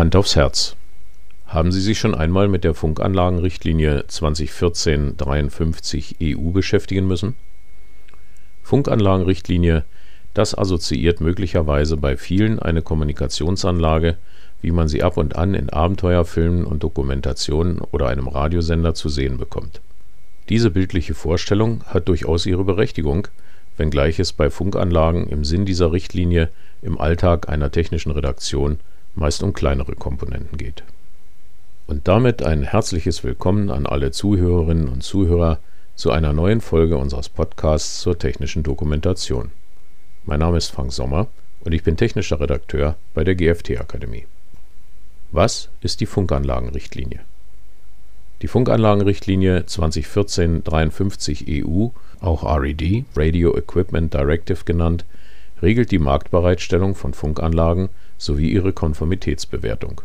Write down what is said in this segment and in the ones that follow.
Hand aufs Herz. Haben Sie sich schon einmal mit der Funkanlagenrichtlinie 2014-53 EU beschäftigen müssen? Funkanlagenrichtlinie, das assoziiert möglicherweise bei vielen eine Kommunikationsanlage, wie man sie ab und an in Abenteuerfilmen und Dokumentationen oder einem Radiosender zu sehen bekommt. Diese bildliche Vorstellung hat durchaus ihre Berechtigung, wenngleich es bei Funkanlagen im Sinn dieser Richtlinie im Alltag einer technischen Redaktion meist um kleinere Komponenten geht. Und damit ein herzliches Willkommen an alle Zuhörerinnen und Zuhörer zu einer neuen Folge unseres Podcasts zur technischen Dokumentation. Mein Name ist Frank Sommer und ich bin technischer Redakteur bei der GFT Akademie. Was ist die Funkanlagenrichtlinie? Die Funkanlagenrichtlinie 2014-53 EU, auch RED, Radio Equipment Directive genannt, regelt die Marktbereitstellung von Funkanlagen sowie ihre Konformitätsbewertung.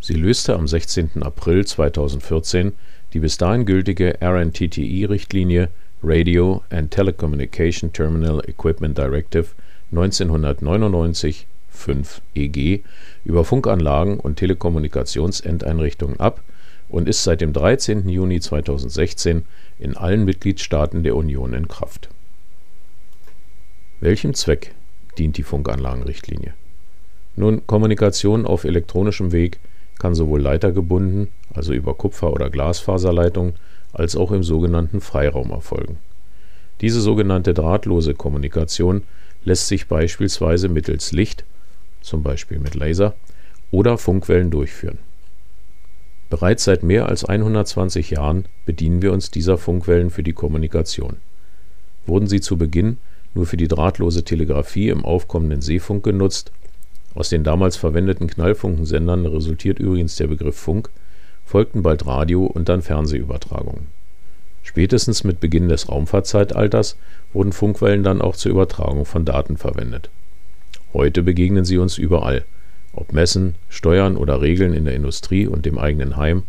Sie löste am 16. April 2014 die bis dahin gültige RNTTI-Richtlinie Radio and Telecommunication Terminal Equipment Directive 1999 5 EG über Funkanlagen und Telekommunikationsendeinrichtungen ab und ist seit dem 13. Juni 2016 in allen Mitgliedstaaten der Union in Kraft. Welchem Zweck dient die Funkanlagenrichtlinie? Nun, Kommunikation auf elektronischem Weg kann sowohl leitergebunden, also über Kupfer- oder Glasfaserleitungen, als auch im sogenannten Freiraum erfolgen. Diese sogenannte drahtlose Kommunikation lässt sich beispielsweise mittels Licht, zum Beispiel mit Laser, oder Funkwellen durchführen. Bereits seit mehr als 120 Jahren bedienen wir uns dieser Funkwellen für die Kommunikation. Wurden sie zu Beginn nur für die drahtlose Telegrafie im aufkommenden Seefunk genutzt aus den damals verwendeten Knallfunkensendern resultiert übrigens der Begriff Funk, folgten bald Radio und dann Fernsehübertragungen. Spätestens mit Beginn des Raumfahrtzeitalters wurden Funkwellen dann auch zur Übertragung von Daten verwendet. Heute begegnen sie uns überall, ob Messen, Steuern oder Regeln in der Industrie und dem eigenen Heim,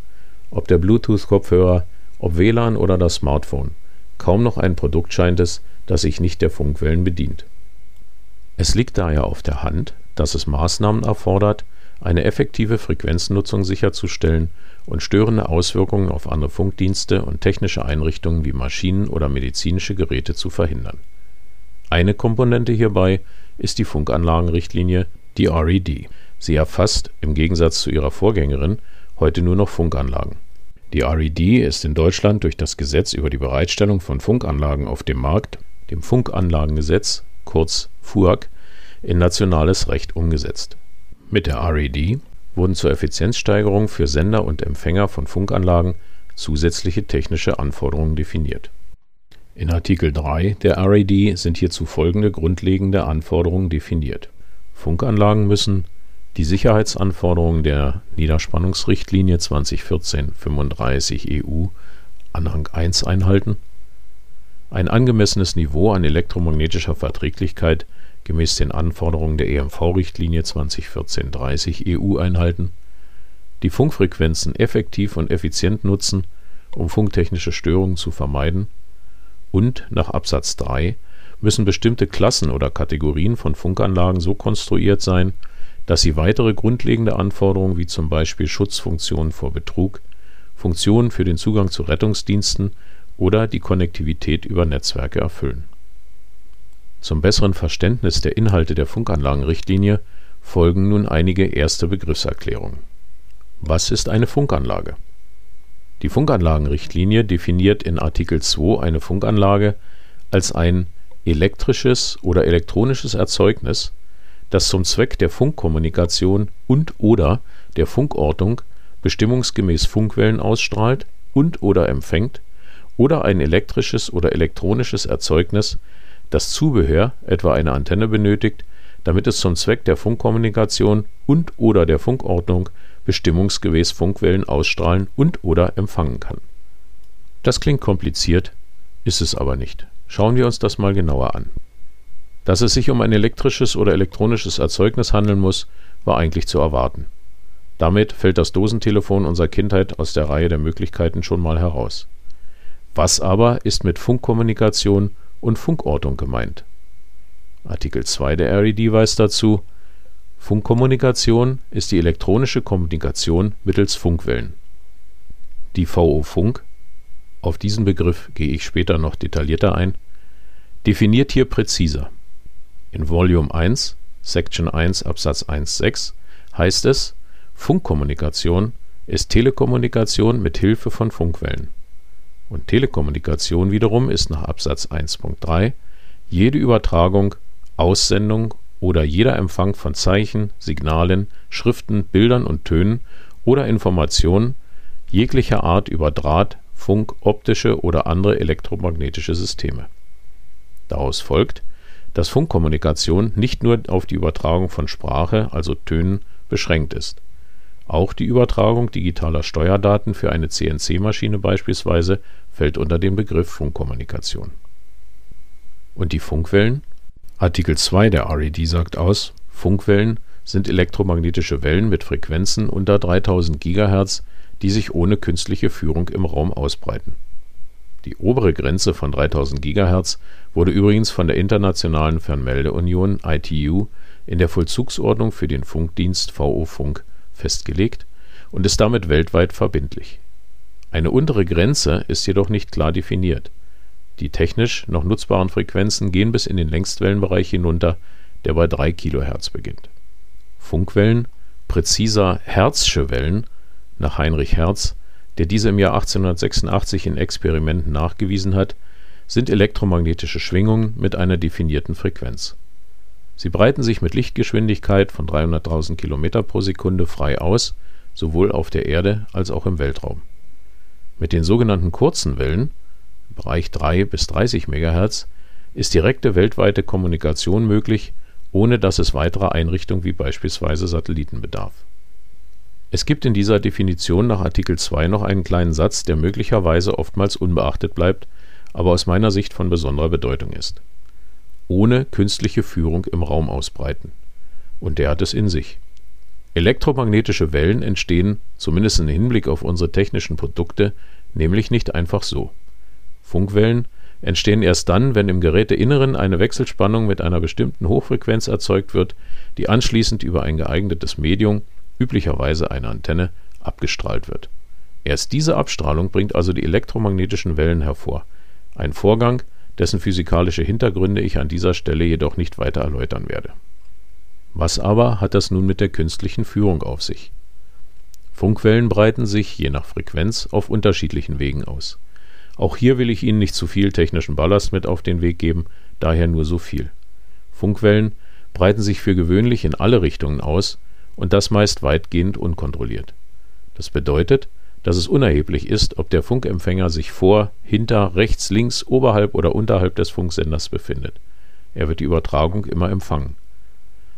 ob der Bluetooth-Kopfhörer, ob WLAN oder das Smartphone. Kaum noch ein Produkt scheint es, das sich nicht der Funkwellen bedient. Es liegt daher auf der Hand, dass es Maßnahmen erfordert, eine effektive Frequenznutzung sicherzustellen und störende Auswirkungen auf andere Funkdienste und technische Einrichtungen wie Maschinen oder medizinische Geräte zu verhindern. Eine Komponente hierbei ist die Funkanlagenrichtlinie, die RED. Sie erfasst, im Gegensatz zu ihrer Vorgängerin, heute nur noch Funkanlagen. Die RED ist in Deutschland durch das Gesetz über die Bereitstellung von Funkanlagen auf dem Markt, dem Funkanlagengesetz, kurz FUAG, in nationales Recht umgesetzt. Mit der RED wurden zur Effizienzsteigerung für Sender und Empfänger von Funkanlagen zusätzliche technische Anforderungen definiert. In Artikel 3 der RED sind hierzu folgende grundlegende Anforderungen definiert. Funkanlagen müssen die Sicherheitsanforderungen der Niederspannungsrichtlinie 2014-35 EU Anhang 1 einhalten, ein angemessenes Niveau an elektromagnetischer Verträglichkeit gemäß den Anforderungen der EMV-Richtlinie 2014/30 EU einhalten, die Funkfrequenzen effektiv und effizient nutzen, um funktechnische Störungen zu vermeiden und nach Absatz 3 müssen bestimmte Klassen oder Kategorien von Funkanlagen so konstruiert sein, dass sie weitere grundlegende Anforderungen wie zum Beispiel Schutzfunktionen vor Betrug, Funktionen für den Zugang zu Rettungsdiensten oder die Konnektivität über Netzwerke erfüllen zum besseren Verständnis der Inhalte der Funkanlagenrichtlinie folgen nun einige erste Begriffserklärungen. Was ist eine Funkanlage? Die Funkanlagenrichtlinie definiert in Artikel 2 eine Funkanlage als ein elektrisches oder elektronisches Erzeugnis, das zum Zweck der Funkkommunikation und/oder der Funkortung bestimmungsgemäß Funkwellen ausstrahlt und/oder empfängt, oder ein elektrisches oder elektronisches Erzeugnis, das Zubehör, etwa eine Antenne benötigt, damit es zum Zweck der Funkkommunikation und/oder der Funkordnung bestimmungsgemäß Funkwellen ausstrahlen und/oder empfangen kann. Das klingt kompliziert, ist es aber nicht. Schauen wir uns das mal genauer an. Dass es sich um ein elektrisches oder elektronisches Erzeugnis handeln muss, war eigentlich zu erwarten. Damit fällt das Dosentelefon unserer Kindheit aus der Reihe der Möglichkeiten schon mal heraus. Was aber ist mit Funkkommunikation und Funkortung gemeint. Artikel 2 der RED weist dazu, Funkkommunikation ist die elektronische Kommunikation mittels Funkwellen. Die VO-Funk (auf diesen Begriff gehe ich später noch detaillierter ein) definiert hier präziser. In Volume 1, Section 1 Absatz 1 heißt es: Funkkommunikation ist Telekommunikation mit Hilfe von Funkwellen. Und Telekommunikation wiederum ist nach Absatz 1.3 jede Übertragung, Aussendung oder jeder Empfang von Zeichen, Signalen, Schriften, Bildern und Tönen oder Informationen jeglicher Art über Draht, Funk, optische oder andere elektromagnetische Systeme. Daraus folgt, dass Funkkommunikation nicht nur auf die Übertragung von Sprache, also Tönen, beschränkt ist. Auch die Übertragung digitaler Steuerdaten für eine CNC-Maschine beispielsweise fällt unter den Begriff Funkkommunikation. Und die Funkwellen Artikel 2 der RED sagt aus, Funkwellen sind elektromagnetische Wellen mit Frequenzen unter 3000 GHz, die sich ohne künstliche Führung im Raum ausbreiten. Die obere Grenze von 3000 GHz wurde übrigens von der Internationalen Fernmeldeunion (ITU) in der Vollzugsordnung für den Funkdienst VO-Funk festgelegt und ist damit weltweit verbindlich. Eine untere Grenze ist jedoch nicht klar definiert die technisch noch nutzbaren Frequenzen gehen bis in den Längstwellenbereich hinunter, der bei 3 kHz beginnt. Funkwellen, präziser Hertzsche Wellen nach Heinrich Hertz, der diese im Jahr 1886 in Experimenten nachgewiesen hat, sind elektromagnetische Schwingungen mit einer definierten Frequenz. Sie breiten sich mit Lichtgeschwindigkeit von 300.000 km pro Sekunde frei aus, sowohl auf der Erde als auch im Weltraum. Mit den sogenannten kurzen Wellen Bereich 3 bis 30 MHz ist direkte weltweite Kommunikation möglich, ohne dass es weiterer Einrichtungen wie beispielsweise Satelliten bedarf. Es gibt in dieser Definition nach Artikel 2 noch einen kleinen Satz, der möglicherweise oftmals unbeachtet bleibt, aber aus meiner Sicht von besonderer Bedeutung ist. Ohne künstliche Führung im Raum ausbreiten. Und der hat es in sich. Elektromagnetische Wellen entstehen, zumindest im Hinblick auf unsere technischen Produkte, nämlich nicht einfach so Funkwellen entstehen erst dann, wenn im Geräteinneren eine Wechselspannung mit einer bestimmten Hochfrequenz erzeugt wird, die anschließend über ein geeignetes Medium (üblicherweise eine Antenne) abgestrahlt wird. Erst diese Abstrahlung bringt also die elektromagnetischen Wellen hervor, ein Vorgang, dessen physikalische Hintergründe ich an dieser Stelle jedoch nicht weiter erläutern werde. Was aber hat das nun mit der künstlichen Führung auf sich? Funkwellen breiten sich, je nach Frequenz, auf unterschiedlichen Wegen aus auch hier will ich Ihnen nicht zu viel technischen Ballast mit auf den Weg geben, daher nur so viel. Funkwellen breiten sich für gewöhnlich in alle Richtungen aus und das meist weitgehend unkontrolliert. Das bedeutet, dass es unerheblich ist, ob der Funkempfänger sich vor, hinter, rechts, links, oberhalb oder unterhalb des Funksenders befindet. Er wird die Übertragung immer empfangen.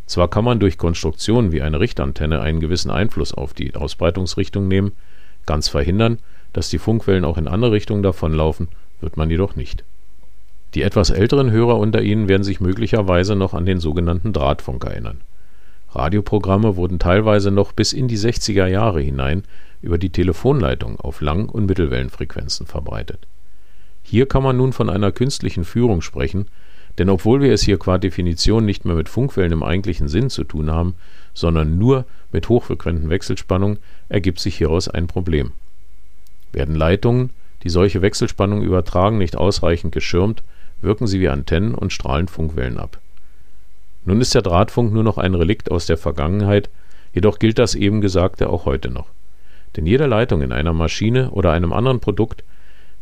Zwar kann man durch Konstruktionen wie eine Richtantenne einen gewissen Einfluss auf die Ausbreitungsrichtung nehmen, ganz verhindern dass die Funkwellen auch in andere Richtungen davonlaufen, wird man jedoch nicht. Die etwas älteren Hörer unter Ihnen werden sich möglicherweise noch an den sogenannten Drahtfunk erinnern. Radioprogramme wurden teilweise noch bis in die 60er Jahre hinein über die Telefonleitung auf Lang und Mittelwellenfrequenzen verbreitet. Hier kann man nun von einer künstlichen Führung sprechen, denn obwohl wir es hier qua Definition nicht mehr mit Funkwellen im eigentlichen Sinn zu tun haben, sondern nur mit hochfrequenten Wechselspannungen, ergibt sich hieraus ein Problem werden Leitungen, die solche Wechselspannungen übertragen, nicht ausreichend geschirmt, wirken sie wie Antennen und strahlen Funkwellen ab. Nun ist der Drahtfunk nur noch ein Relikt aus der Vergangenheit, jedoch gilt das eben Gesagte auch heute noch. Denn jede Leitung in einer Maschine oder einem anderen Produkt,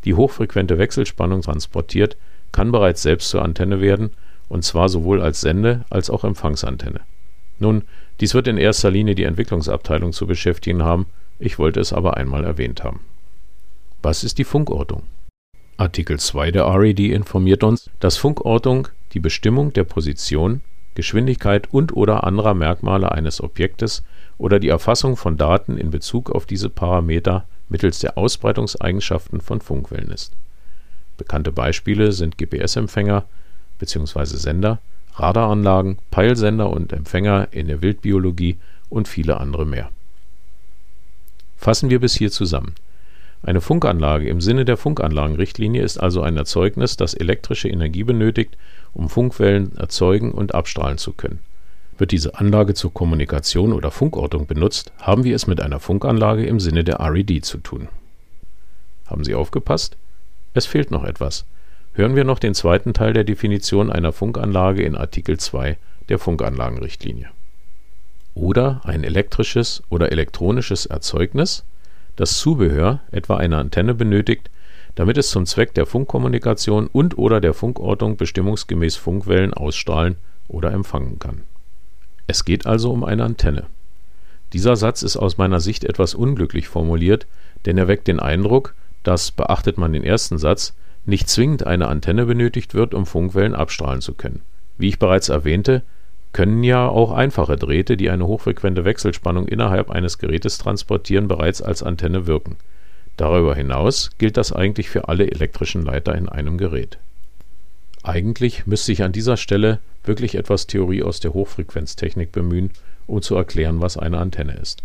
die hochfrequente Wechselspannung transportiert, kann bereits selbst zur Antenne werden, und zwar sowohl als Sende als auch Empfangsantenne. Nun, dies wird in erster Linie die Entwicklungsabteilung zu beschäftigen haben, ich wollte es aber einmal erwähnt haben was ist die Funkortung? Artikel 2 der RED informiert uns, dass Funkortung die Bestimmung der Position, Geschwindigkeit und/oder anderer Merkmale eines Objektes oder die Erfassung von Daten in Bezug auf diese Parameter mittels der Ausbreitungseigenschaften von Funkwellen ist. Bekannte Beispiele sind GPS-Empfänger bzw. Sender, Radaranlagen, Peilsender und Empfänger in der Wildbiologie und viele andere mehr. Fassen wir bis hier zusammen eine Funkanlage im Sinne der Funkanlagenrichtlinie ist also ein Erzeugnis, das elektrische Energie benötigt, um Funkwellen erzeugen und abstrahlen zu können. Wird diese Anlage zur Kommunikation oder Funkortung benutzt, haben wir es mit einer Funkanlage im Sinne der RED zu tun. Haben Sie aufgepasst? Es fehlt noch etwas. Hören wir noch den zweiten Teil der Definition einer Funkanlage in Artikel 2 der Funkanlagenrichtlinie. Oder ein elektrisches oder elektronisches Erzeugnis, das Zubehör, etwa eine Antenne, benötigt, damit es zum Zweck der Funkkommunikation und/oder der Funkortung bestimmungsgemäß Funkwellen ausstrahlen oder empfangen kann es geht also um eine Antenne. Dieser Satz ist aus meiner Sicht etwas unglücklich formuliert, denn er weckt den Eindruck, dass, beachtet man den ersten Satz, nicht zwingend eine Antenne benötigt wird, um Funkwellen abstrahlen zu können. Wie ich bereits erwähnte, können ja auch einfache Drähte, die eine hochfrequente Wechselspannung innerhalb eines Gerätes transportieren, bereits als Antenne wirken. Darüber hinaus gilt das eigentlich für alle elektrischen Leiter in einem Gerät. Eigentlich müsste ich an dieser Stelle wirklich etwas Theorie aus der Hochfrequenztechnik bemühen, um zu erklären, was eine Antenne ist.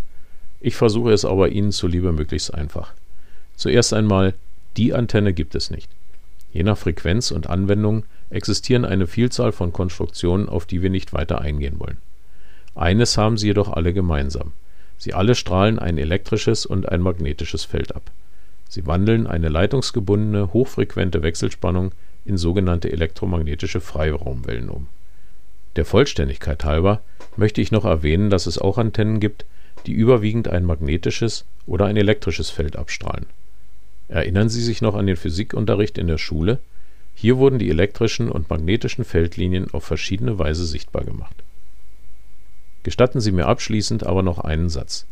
Ich versuche es aber Ihnen zuliebe möglichst einfach. Zuerst einmal, die Antenne gibt es nicht. Je nach Frequenz und Anwendung existieren eine Vielzahl von Konstruktionen, auf die wir nicht weiter eingehen wollen. Eines haben sie jedoch alle gemeinsam. Sie alle strahlen ein elektrisches und ein magnetisches Feld ab. Sie wandeln eine leitungsgebundene, hochfrequente Wechselspannung in sogenannte elektromagnetische Freiraumwellen um der Vollständigkeit halber möchte ich noch erwähnen, dass es auch Antennen gibt, die überwiegend ein magnetisches oder ein elektrisches Feld abstrahlen. Erinnern Sie sich noch an den Physikunterricht in der Schule? Hier wurden die elektrischen und magnetischen Feldlinien auf verschiedene Weise sichtbar gemacht. Gestatten Sie mir abschließend aber noch einen Satz.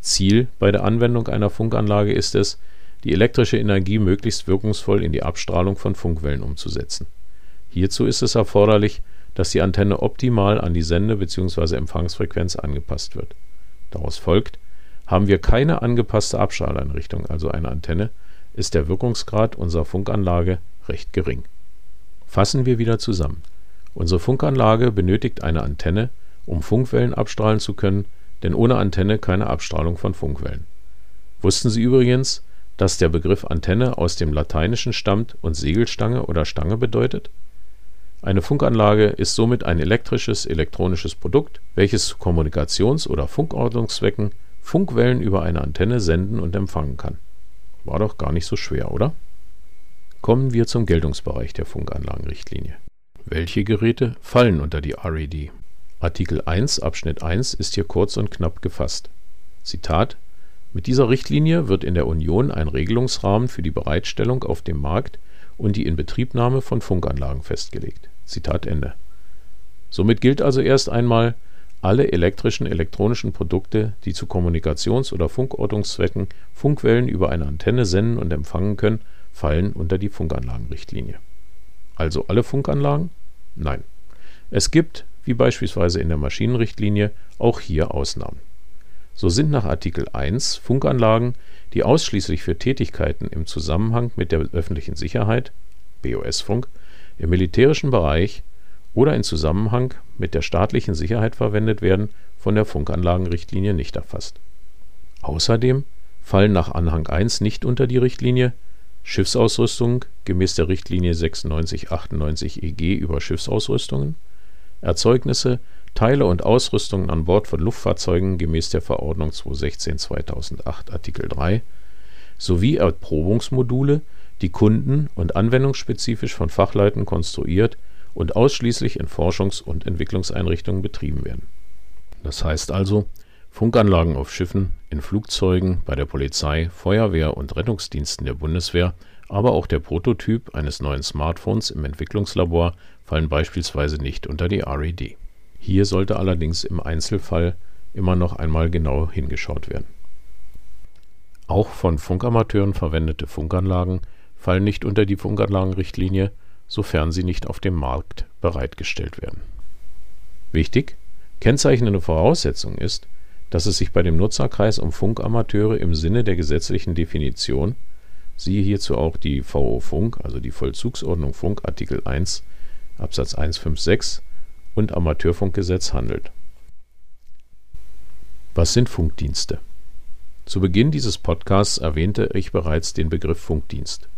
Ziel bei der Anwendung einer Funkanlage ist es, die elektrische Energie möglichst wirkungsvoll in die Abstrahlung von Funkwellen umzusetzen. Hierzu ist es erforderlich dass die Antenne optimal an die Sende bzw. Empfangsfrequenz angepasst wird. Daraus folgt, haben wir keine angepasste Abstrahleinrichtung, also eine Antenne, ist der Wirkungsgrad unserer Funkanlage recht gering. Fassen wir wieder zusammen. Unsere Funkanlage benötigt eine Antenne, um Funkwellen abstrahlen zu können, denn ohne Antenne keine Abstrahlung von Funkwellen. Wussten Sie übrigens, dass der Begriff Antenne aus dem Lateinischen stammt und Segelstange oder Stange bedeutet eine Funkanlage ist somit ein elektrisches elektronisches Produkt, welches zu Kommunikations oder Funkortungszwecken Funkwellen über eine Antenne senden und empfangen kann. War doch gar nicht so schwer, oder? Kommen wir zum Geltungsbereich der Funkanlagenrichtlinie. Welche Geräte fallen unter die RED? Artikel 1 Abschnitt 1 ist hier kurz und knapp gefasst. Zitat Mit dieser Richtlinie wird in der Union ein Regelungsrahmen für die Bereitstellung auf dem Markt und die Inbetriebnahme von Funkanlagen festgelegt. Zitat Ende. Somit gilt also erst einmal, alle elektrischen elektronischen Produkte, die zu Kommunikations- oder Funkortungszwecken Funkwellen über eine Antenne senden und empfangen können, fallen unter die Funkanlagenrichtlinie. Also alle Funkanlagen? Nein. Es gibt, wie beispielsweise in der Maschinenrichtlinie, auch hier Ausnahmen. So sind nach Artikel 1 Funkanlagen, die ausschließlich für Tätigkeiten im Zusammenhang mit der öffentlichen Sicherheit (BOS-Funk) im militärischen Bereich oder in Zusammenhang mit der staatlichen Sicherheit verwendet werden, von der Funkanlagenrichtlinie nicht erfasst. Außerdem fallen nach Anhang 1 nicht unter die Richtlinie Schiffsausrüstung gemäß der Richtlinie 96/98/EG über Schiffsausrüstungen, Erzeugnisse Teile und Ausrüstungen an Bord von Luftfahrzeugen gemäß der Verordnung 216/2008 Artikel 3 sowie Erprobungsmodule, die kunden und anwendungsspezifisch von Fachleuten konstruiert und ausschließlich in Forschungs und Entwicklungseinrichtungen betrieben werden. Das heißt also, Funkanlagen auf Schiffen, in Flugzeugen, bei der Polizei, Feuerwehr und Rettungsdiensten der Bundeswehr, aber auch der Prototyp eines neuen Smartphones im Entwicklungslabor fallen beispielsweise nicht unter die RED hier sollte allerdings im Einzelfall immer noch einmal genau hingeschaut werden. Auch von Funkamateuren verwendete Funkanlagen fallen nicht unter die Funkanlagenrichtlinie, sofern sie nicht auf dem Markt bereitgestellt werden. Wichtig: Kennzeichnende Voraussetzung ist, dass es sich bei dem Nutzerkreis um Funkamateure im Sinne der gesetzlichen Definition (siehe hierzu auch die VO Funk, also die Vollzugsordnung Funk Artikel 1 Absatz 156 und Amateurfunkgesetz handelt. Was sind Funkdienste? Zu Beginn dieses Podcasts erwähnte ich bereits den Begriff Funkdienst.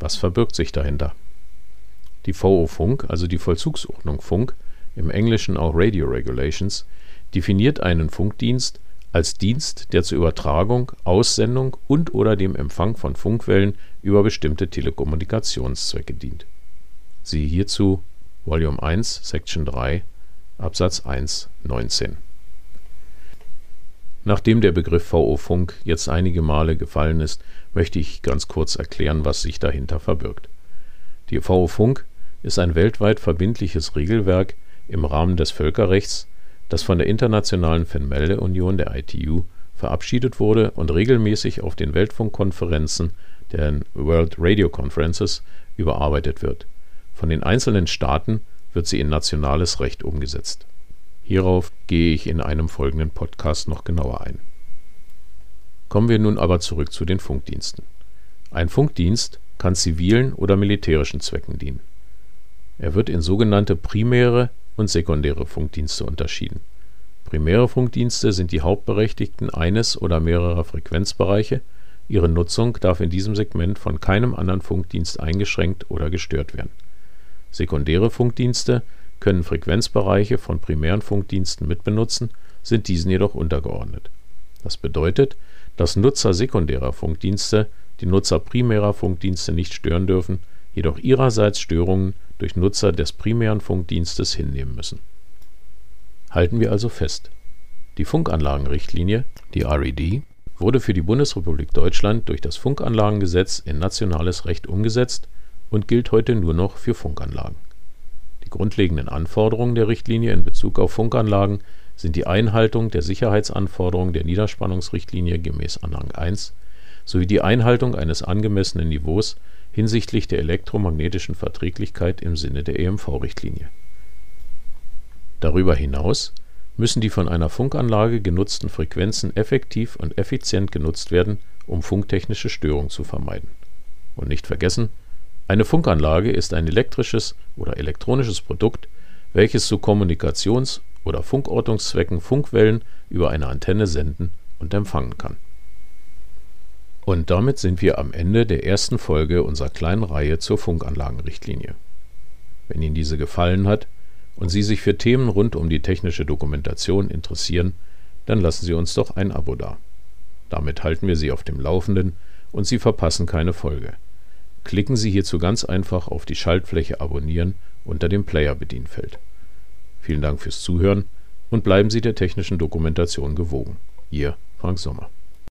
Was verbirgt sich dahinter? Die VO Funk, also die Vollzugsordnung Funk, im Englischen auch Radio Regulations, definiert einen Funkdienst als Dienst, der zur Übertragung, Aussendung und/oder dem Empfang von Funkwellen über bestimmte Telekommunikationszwecke dient. Siehe hierzu Volume 1, Section 3, Absatz 1, 19. Nachdem der Begriff VO-Funk jetzt einige Male gefallen ist, möchte ich ganz kurz erklären, was sich dahinter verbirgt. Die VO-Funk ist ein weltweit verbindliches Regelwerk im Rahmen des Völkerrechts, das von der Internationalen Fernmeldeunion der ITU verabschiedet wurde und regelmäßig auf den Weltfunkkonferenzen, den World Radio Conferences, überarbeitet wird. Von den einzelnen Staaten wird sie in nationales Recht umgesetzt. Hierauf gehe ich in einem folgenden Podcast noch genauer ein. Kommen wir nun aber zurück zu den Funkdiensten. Ein Funkdienst kann zivilen oder militärischen Zwecken dienen. Er wird in sogenannte primäre und sekundäre Funkdienste unterschieden. Primäre Funkdienste sind die Hauptberechtigten eines oder mehrerer Frequenzbereiche, ihre Nutzung darf in diesem Segment von keinem anderen Funkdienst eingeschränkt oder gestört werden. Sekundäre Funkdienste können Frequenzbereiche von primären Funkdiensten mitbenutzen, sind diesen jedoch untergeordnet. Das bedeutet, dass Nutzer sekundärer Funkdienste die Nutzer primärer Funkdienste nicht stören dürfen, jedoch ihrerseits Störungen durch Nutzer des primären Funkdienstes hinnehmen müssen. Halten wir also fest: Die Funkanlagenrichtlinie, die RED, wurde für die Bundesrepublik Deutschland durch das Funkanlagengesetz in nationales Recht umgesetzt und gilt heute nur noch für Funkanlagen. Die grundlegenden Anforderungen der Richtlinie in Bezug auf Funkanlagen sind die Einhaltung der Sicherheitsanforderungen der Niederspannungsrichtlinie gemäß Anhang 1 sowie die Einhaltung eines angemessenen Niveaus hinsichtlich der elektromagnetischen Verträglichkeit im Sinne der EMV-Richtlinie. Darüber hinaus müssen die von einer Funkanlage genutzten Frequenzen effektiv und effizient genutzt werden, um funktechnische Störungen zu vermeiden. Und nicht vergessen, eine Funkanlage ist ein elektrisches oder elektronisches Produkt, welches zu Kommunikations oder Funkortungszwecken Funkwellen über eine Antenne senden und empfangen kann und damit sind wir am Ende der ersten Folge unserer kleinen Reihe zur Funkanlagenrichtlinie. Wenn Ihnen diese gefallen hat und Sie sich für Themen rund um die technische Dokumentation interessieren, dann lassen Sie uns doch ein Abo da. Damit halten wir Sie auf dem Laufenden und Sie verpassen keine Folge. Klicken Sie hierzu ganz einfach auf die Schaltfläche Abonnieren unter dem Player-Bedienfeld. Vielen Dank fürs Zuhören und bleiben Sie der technischen Dokumentation gewogen. Ihr Frank Sommer.